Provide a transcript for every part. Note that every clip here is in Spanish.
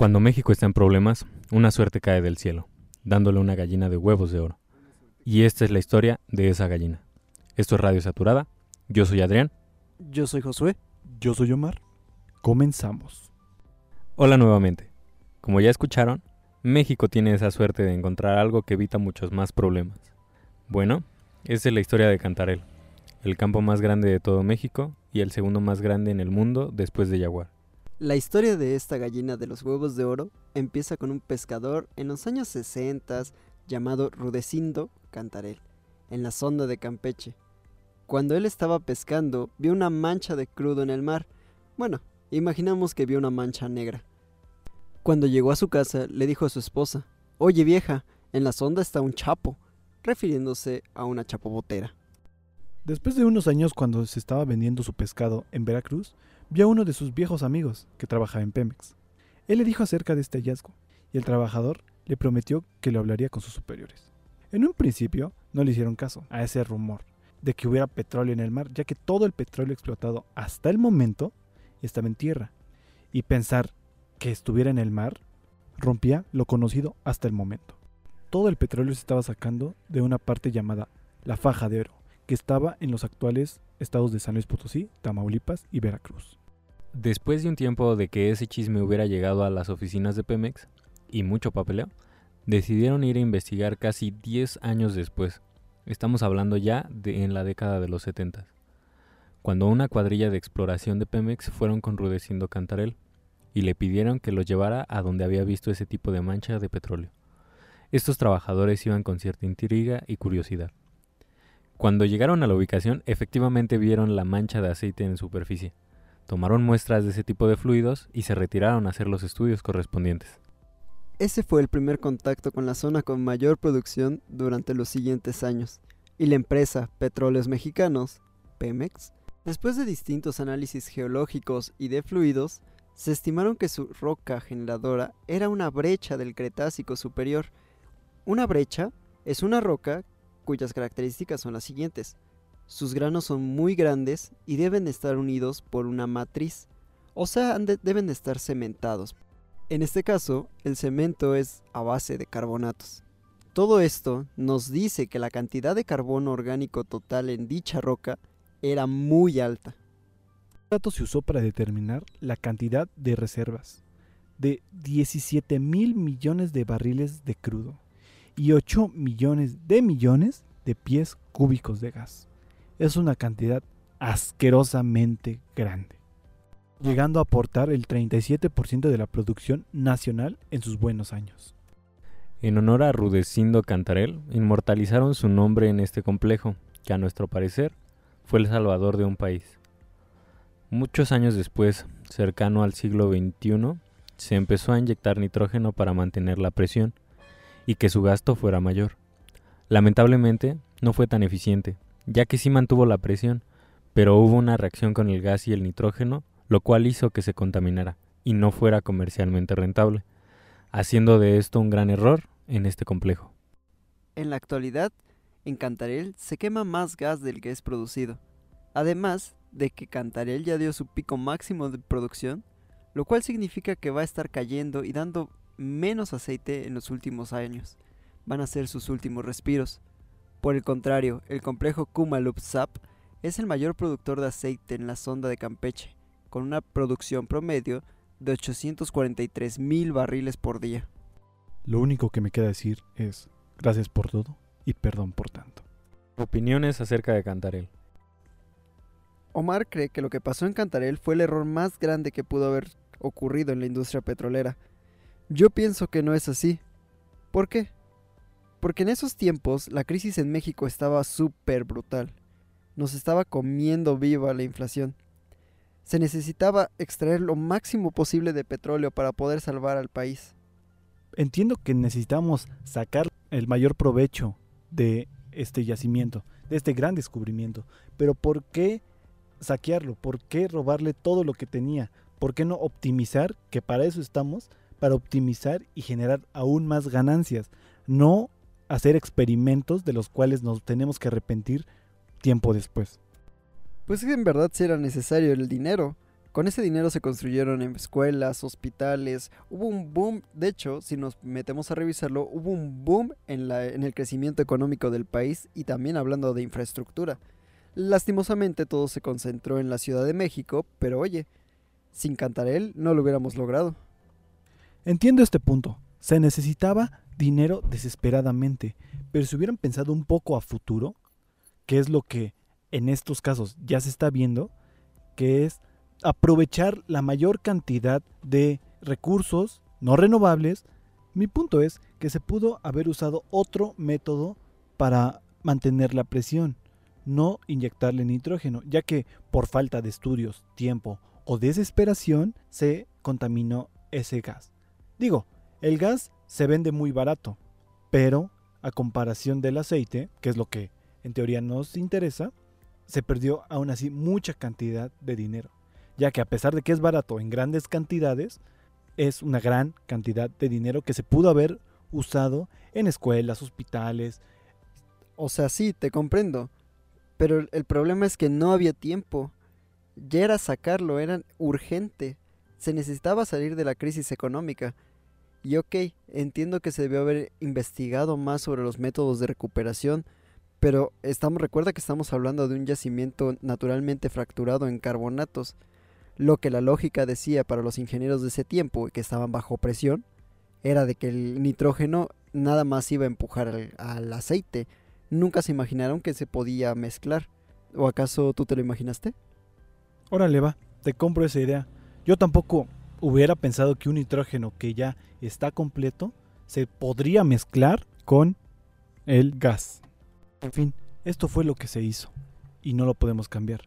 Cuando México está en problemas, una suerte cae del cielo, dándole una gallina de huevos de oro. Y esta es la historia de esa gallina. Esto es Radio Saturada. Yo soy Adrián. Yo soy Josué. Yo soy Omar. Comenzamos. Hola nuevamente. Como ya escucharon, México tiene esa suerte de encontrar algo que evita muchos más problemas. Bueno, esta es la historia de Cantarel, el campo más grande de todo México y el segundo más grande en el mundo después de Jaguar. La historia de esta gallina de los huevos de oro empieza con un pescador en los años 60 llamado Rudecindo Cantarel, en la sonda de Campeche. Cuando él estaba pescando, vio una mancha de crudo en el mar. Bueno, imaginamos que vio una mancha negra. Cuando llegó a su casa, le dijo a su esposa, Oye vieja, en la sonda está un chapo, refiriéndose a una chapobotera. Después de unos años cuando se estaba vendiendo su pescado en Veracruz, vio a uno de sus viejos amigos que trabajaba en Pemex. Él le dijo acerca de este hallazgo, y el trabajador le prometió que lo hablaría con sus superiores. En un principio no le hicieron caso a ese rumor de que hubiera petróleo en el mar, ya que todo el petróleo explotado hasta el momento estaba en tierra, y pensar que estuviera en el mar rompía lo conocido hasta el momento. Todo el petróleo se estaba sacando de una parte llamada la faja de oro, que estaba en los actuales estados de San Luis Potosí, Tamaulipas y Veracruz. Después de un tiempo de que ese chisme hubiera llegado a las oficinas de Pemex y mucho papeleo, decidieron ir a investigar casi 10 años después. Estamos hablando ya de en la década de los 70. Cuando una cuadrilla de exploración de Pemex fueron con Rudecindo Cantarel y le pidieron que lo llevara a donde había visto ese tipo de mancha de petróleo. Estos trabajadores iban con cierta intriga y curiosidad. Cuando llegaron a la ubicación, efectivamente vieron la mancha de aceite en superficie. Tomaron muestras de ese tipo de fluidos y se retiraron a hacer los estudios correspondientes. Ese fue el primer contacto con la zona con mayor producción durante los siguientes años, y la empresa Petróleos Mexicanos, Pemex, después de distintos análisis geológicos y de fluidos, se estimaron que su roca generadora era una brecha del Cretácico superior. Una brecha es una roca cuyas características son las siguientes. Sus granos son muy grandes y deben estar unidos por una matriz, o sea, deben estar cementados. En este caso, el cemento es a base de carbonatos. Todo esto nos dice que la cantidad de carbono orgánico total en dicha roca era muy alta. El dato se usó para determinar la cantidad de reservas de 17 mil millones de barriles de crudo y 8 millones de millones de pies cúbicos de gas. Es una cantidad asquerosamente grande, llegando a aportar el 37% de la producción nacional en sus buenos años. En honor a Rudecindo Cantarel, inmortalizaron su nombre en este complejo, que a nuestro parecer fue el salvador de un país. Muchos años después, cercano al siglo XXI, se empezó a inyectar nitrógeno para mantener la presión, y que su gasto fuera mayor. Lamentablemente, no fue tan eficiente, ya que sí mantuvo la presión, pero hubo una reacción con el gas y el nitrógeno, lo cual hizo que se contaminara y no fuera comercialmente rentable, haciendo de esto un gran error en este complejo. En la actualidad, en Cantarel se quema más gas del que es producido, además de que Cantarel ya dio su pico máximo de producción, lo cual significa que va a estar cayendo y dando menos aceite en los últimos años. Van a ser sus últimos respiros. Por el contrario, el complejo Kumalup-Zap es el mayor productor de aceite en la sonda de Campeche, con una producción promedio de 843 mil barriles por día. Lo único que me queda decir es gracias por todo y perdón por tanto. Opiniones acerca de Cantarel. Omar cree que lo que pasó en Cantarel fue el error más grande que pudo haber ocurrido en la industria petrolera, yo pienso que no es así. ¿Por qué? Porque en esos tiempos la crisis en México estaba súper brutal. Nos estaba comiendo viva la inflación. Se necesitaba extraer lo máximo posible de petróleo para poder salvar al país. Entiendo que necesitamos sacar el mayor provecho de este yacimiento, de este gran descubrimiento, pero ¿por qué saquearlo? ¿Por qué robarle todo lo que tenía? ¿Por qué no optimizar, que para eso estamos, para optimizar y generar aún más ganancias, no hacer experimentos de los cuales nos tenemos que arrepentir tiempo después. Pues en verdad sí era necesario el dinero, Con ese dinero se construyeron escuelas, hospitales, hubo un boom, de hecho, si nos metemos a revisarlo, hubo un boom en, la, en el crecimiento económico del país y también hablando de infraestructura. Lastimosamente todo se concentró en la Ciudad de México, pero oye, sin Cantarel no lo hubiéramos logrado. Entiendo este punto. Se necesitaba dinero desesperadamente, pero si hubieran pensado un poco a futuro, que es lo que en estos casos ya se está viendo, que es aprovechar la mayor cantidad de recursos no renovables, mi punto es que se pudo haber usado otro método para mantener la presión, no inyectarle nitrógeno, ya que por falta de estudios, tiempo o desesperación se contaminó ese gas. Digo, el gas se vende muy barato, pero a comparación del aceite, que es lo que en teoría nos interesa, se perdió aún así mucha cantidad de dinero ya que a pesar de que es barato en grandes cantidades, es una gran cantidad de dinero que se pudo haber usado en escuelas, hospitales. O sea, sí, te comprendo, pero el problema es que no había tiempo. Ya era sacarlo, era urgente. Se necesitaba salir de la crisis económica. Y ok, entiendo que se debió haber investigado más sobre los métodos de recuperación, pero estamos, recuerda que estamos hablando de un yacimiento naturalmente fracturado en carbonatos lo que la lógica decía para los ingenieros de ese tiempo, que estaban bajo presión, era de que el nitrógeno nada más iba a empujar al, aceite. Nunca se imaginaron que se podía mezclar. ¿O acaso tú te lo imaginaste? Órale, va, te compro esa idea. Yo tampoco hubiera pensado que un nitrógeno que ya está completo se podría mezclar con el gas. En fin, esto fue lo que se hizo y no lo podemos cambiar.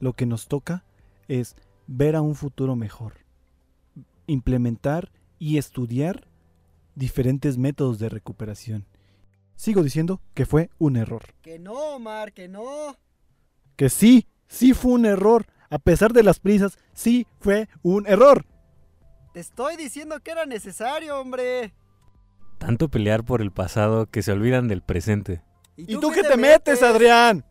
Lo que nos toca es ver a un futuro mejor, implementar y estudiar diferentes métodos de recuperación. Sigo diciendo que fue un error. Que no, Omar, que no. Que sí, sí fue un error. A pesar de las prisas, sí fue un error. Te estoy diciendo que era necesario, hombre. Tanto pelear por el pasado que se olvidan del presente. ¿Y tú, qué te metes, Adrián?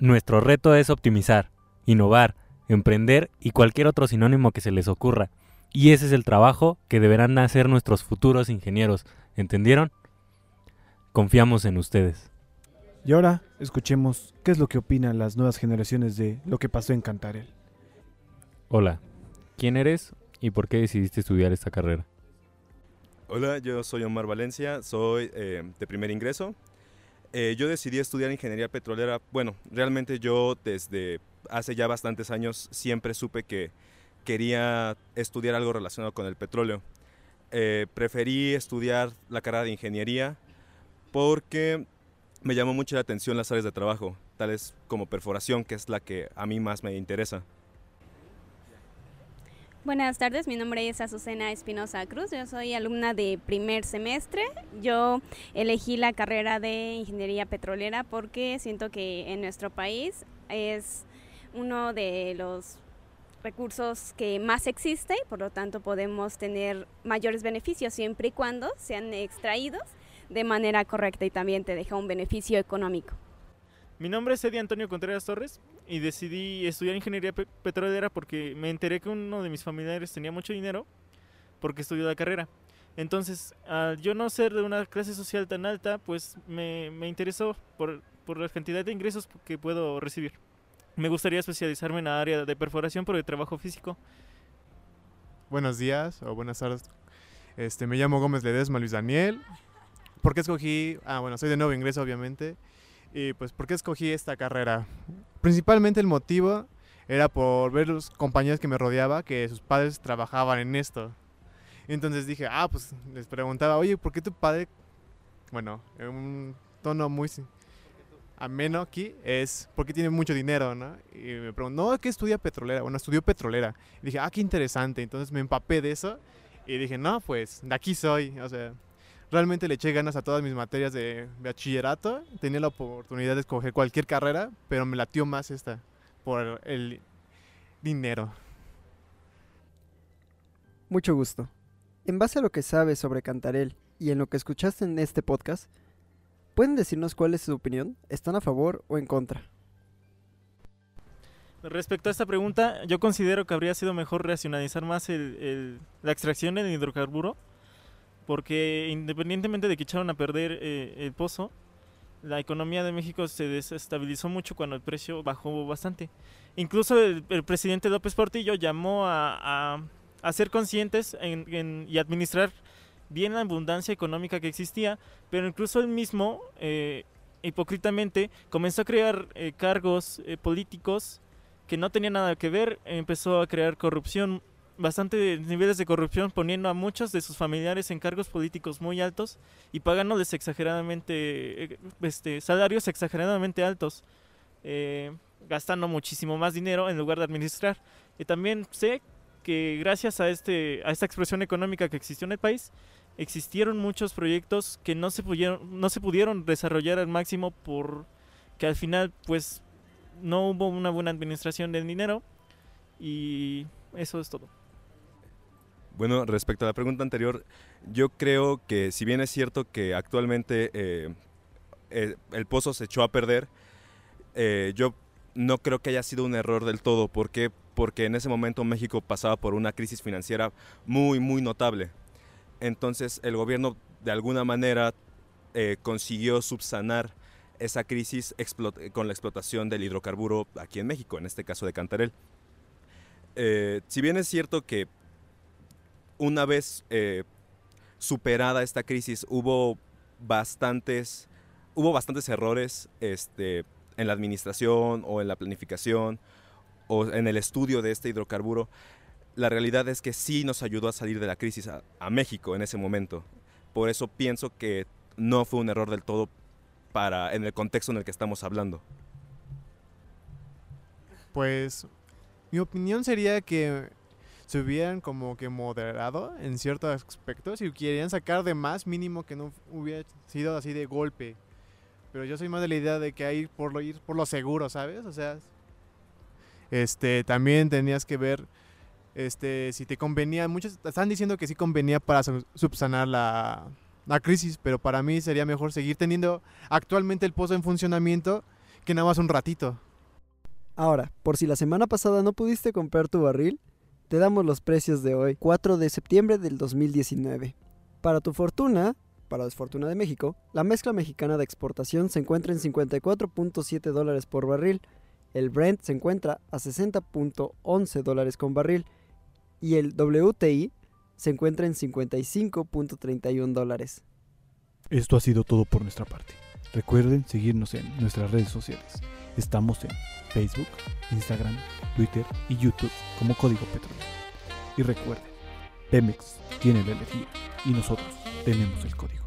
Nuestro reto es optimizar, innovar, emprender y cualquier otro sinónimo que se les ocurra. Y ese es el trabajo que deberán hacer nuestros futuros ingenieros. ¿Entendieron? Confiamos en ustedes. Y ahora escuchemos qué es lo que opinan las nuevas generaciones de lo que pasó en Cantarel. Hola, ¿quién eres y por qué decidiste estudiar esta carrera? Hola, yo soy Omar Valencia, soy eh, de primer ingreso. Eh, yo decidí estudiar ingeniería petrolera. Bueno, realmente yo desde hace ya bastantes años siempre supe que quería estudiar algo relacionado con el petróleo. Eh, preferí estudiar la carrera de ingeniería porque me llamó mucho la atención las áreas de trabajo, tales como perforación, que es la que a mí más me interesa. Buenas tardes, mi nombre es Azucena Espinosa Cruz, yo soy alumna de primer semestre. Yo elegí la carrera de ingeniería petrolera porque siento que en nuestro país es uno de los recursos que más existe y por lo tanto podemos tener mayores beneficios siempre y cuando sean extraídos de manera correcta y también te deja un beneficio económico. Mi nombre es Eddie Antonio Contreras Torres y decidí estudiar ingeniería petrolera porque me enteré que uno de mis familiares tenía mucho dinero porque estudió la carrera. Entonces, al yo no ser de una clase social tan alta, pues me, me interesó por, por la cantidad de ingresos que puedo recibir. Me gustaría especializarme en la área de perforación por el trabajo físico. Buenos días o buenas tardes. Este, me llamo Gómez Ledesma Luis Daniel. ¿Por qué escogí? Ah, bueno, soy de nuevo ingreso, obviamente. Y pues, ¿por qué escogí esta carrera? Principalmente el motivo era por ver los compañeros que me rodeaba que sus padres trabajaban en esto. Entonces dije, ah, pues les preguntaba, oye, ¿por qué tu padre? Bueno, en un tono muy ameno aquí es porque tiene mucho dinero, ¿no? Y me preguntó, no, ¿qué estudia petrolera? Bueno, estudió petrolera. Dije, ah, qué interesante. Entonces me empapé de eso y dije, no, pues de aquí soy. O sea, realmente le eché ganas a todas mis materias de bachillerato. Tenía la oportunidad de escoger cualquier carrera, pero me latió más esta por el dinero. Mucho gusto. En base a lo que sabes sobre Cantarel y en lo que escuchaste en este podcast, ¿Pueden decirnos cuál es su opinión? ¿Están a favor o en contra? respecto a esta pregunta, yo considero que habría sido mejor racionalizar más el, el- la extracción del hidrocarburo, porque independientemente de que echaron a perder eh, el pozo, la economía de México se desestabilizó mucho cuando el precio bajó bastante. Incluso el, presidente López Portillo llamó a, a- ser conscientes en- en- y administrar bien la abundancia económica que existía, pero incluso él mismo, eh, hipócritamente, comenzó a crear eh, cargos eh, políticos que no tenían nada que ver, empezó a crear corrupción, bastante niveles de corrupción, poniendo a muchos de sus familiares en cargos políticos muy altos y pagándoles exageradamente, eh, este, salarios exageradamente altos, eh, gastando muchísimo más dinero en lugar de administrar. Y también sé que gracias a, este, a esta expresión económica que existió en el país, existieron muchos proyectos que no se pudieron, no se pudieron desarrollar al máximo por que al final pues no hubo una buena administración del dinero y eso es todo. Bueno, respecto a la pregunta anterior, yo creo que si bien es cierto que actualmente eh, eh, el pozo se echó a perder, eh, yo no creo que haya sido un error del todo. ¿Por qué? Porque en ese momento México pasaba por una crisis financiera muy, muy notable. Entonces el gobierno de alguna manera consiguió subsanar esa crisis con la explotación del hidrocarburo aquí en México, en este caso de Cantarel. Si bien es cierto que una vez eh, superada esta crisis hubo bastantes, hubo bastantes errores este, en la administración o en la planificación o en el estudio de este hidrocarburo, la realidad es que sí nos ayudó a salir de la crisis a, a México en ese momento. Por eso pienso que no fue un error del todo para, en el contexto en el que estamos hablando. Pues mi opinión sería que se hubieran como que moderado en ciertos aspectos y querían sacar de más mínimo que no hubiera sido así de golpe. Pero yo soy más de la idea de que hay por lo ir por lo seguro, ¿sabes? O sea, este también tenías que ver este si te convenía, muchos están diciendo que sí convenía para su- subsanar la la crisis, pero para mí sería mejor seguir teniendo actualmente el pozo en funcionamiento que nada más un ratito. Ahora, por si la semana pasada no pudiste comprar tu barril, te damos los precios de hoy, 4 de septiembre del 2019. Para tu fortuna, para Desfortuna de México, la mezcla mexicana de exportación se encuentra en 54.7 dólares por barril, el Brent se encuentra a 60.11 dólares con barril y el WTI se encuentra en 55.31 dólares. Esto ha sido todo por nuestra parte. Recuerden seguirnos en nuestras redes sociales. Estamos en Facebook, Instagram, Twitter y YouTube como Código Petróleo. Y recuerden, Pemex tiene la energía y nosotros tenemos el código.